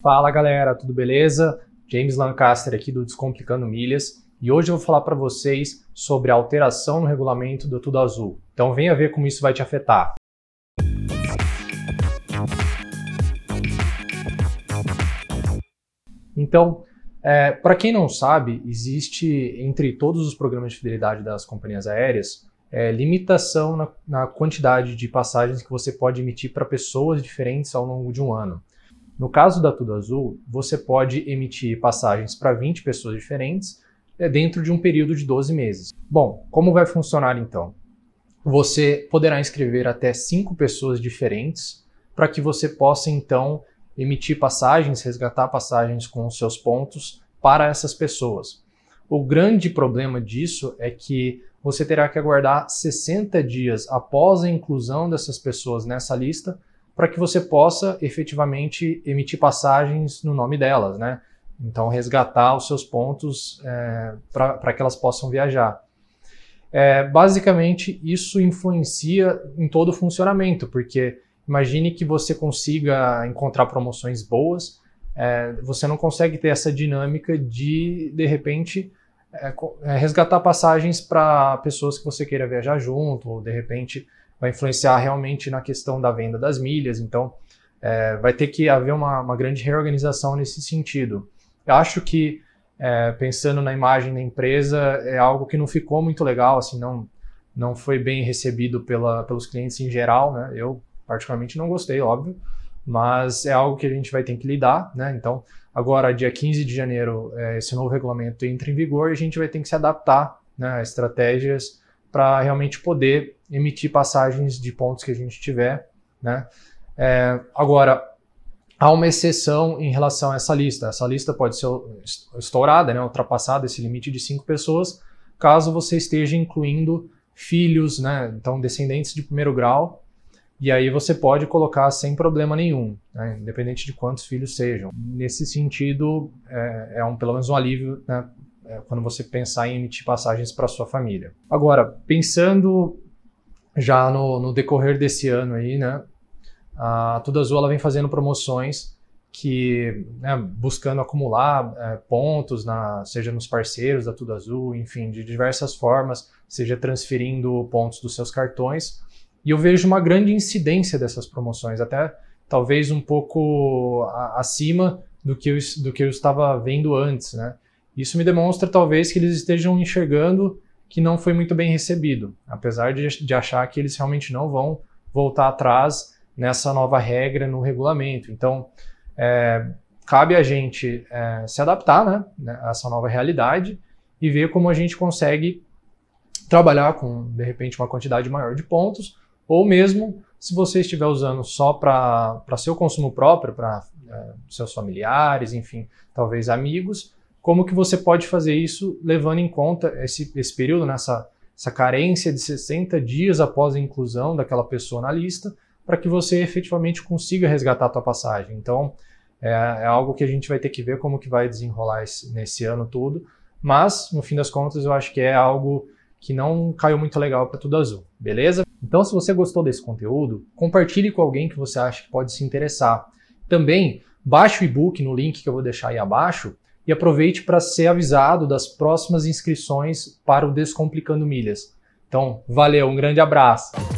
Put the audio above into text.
Fala galera, tudo beleza? James Lancaster aqui do Descomplicando Milhas e hoje eu vou falar para vocês sobre a alteração no regulamento do Tudo Azul. Então venha ver como isso vai te afetar. Então, é, para quem não sabe, existe entre todos os programas de fidelidade das companhias aéreas é, limitação na, na quantidade de passagens que você pode emitir para pessoas diferentes ao longo de um ano. No caso da Tudo Azul, você pode emitir passagens para 20 pessoas diferentes é, dentro de um período de 12 meses. Bom, como vai funcionar então? Você poderá inscrever até 5 pessoas diferentes para que você possa então emitir passagens, resgatar passagens com os seus pontos para essas pessoas. O grande problema disso é que você terá que aguardar 60 dias após a inclusão dessas pessoas nessa lista para que você possa efetivamente emitir passagens no nome delas, né? Então, resgatar os seus pontos é, para que elas possam viajar. É, basicamente, isso influencia em todo o funcionamento, porque imagine que você consiga encontrar promoções boas, é, você não consegue ter essa dinâmica de, de repente, é, é, resgatar passagens para pessoas que você queira viajar junto, ou de repente vai influenciar realmente na questão da venda das milhas. Então, é, vai ter que haver uma, uma, grande reorganização nesse sentido. Eu acho que, é, pensando na imagem da empresa, é algo que não ficou muito legal, assim, não, não foi bem recebido pela, pelos clientes em geral, né? Eu, particularmente, não gostei, óbvio, mas é algo que a gente vai ter que lidar, né? Então, agora, dia 15 de janeiro, é, esse novo regulamento entra em vigor e a gente vai ter que se adaptar né, a estratégias para realmente poder emitir passagens de pontos que a gente tiver, né? É, agora, há uma exceção em relação a essa lista. Essa lista pode ser estourada, né, ultrapassada esse limite de cinco pessoas, caso você esteja incluindo filhos, né, então descendentes de primeiro grau, e aí você pode colocar sem problema nenhum, né, independente de quantos filhos sejam. Nesse sentido, é, é um, pelo menos um alívio né, é, quando você pensar em emitir passagens para sua família. Agora, pensando já no, no, decorrer desse ano aí, né, a Tudo Azul ela vem fazendo promoções que, né, buscando acumular é, pontos, na, seja nos parceiros da Tudo Azul, enfim, de diversas formas, seja transferindo pontos dos seus cartões. E eu vejo uma grande incidência dessas promoções, até talvez um pouco acima do que eu, do que eu estava vendo antes, né? Isso me demonstra talvez que eles estejam enxergando que não foi muito bem recebido, apesar de, de achar que eles realmente não vão voltar atrás nessa nova regra no regulamento. Então, é, cabe a gente é, se adaptar né, né a essa nova realidade e ver como a gente consegue trabalhar com, de repente, uma quantidade maior de pontos, ou mesmo se você estiver usando só para seu consumo próprio, para é, seus familiares, enfim, talvez amigos, como que você pode fazer isso levando em conta esse, esse período, nessa né, essa carência de 60 dias após a inclusão daquela pessoa na lista, para que você efetivamente consiga resgatar a tua passagem. Então, é, é, algo que a gente vai ter que ver como que vai desenrolar esse, nesse ano todo, mas, no fim das contas, eu acho que é algo que não caiu muito legal para tudo azul, beleza? Então, se você gostou desse conteúdo, compartilhe com alguém que você acha que pode se interessar. Também, baixe o e-book no link que eu vou deixar aí abaixo, e aproveite para ser avisado das próximas inscrições para o Descomplicando Milhas. Então, valeu, um grande abraço!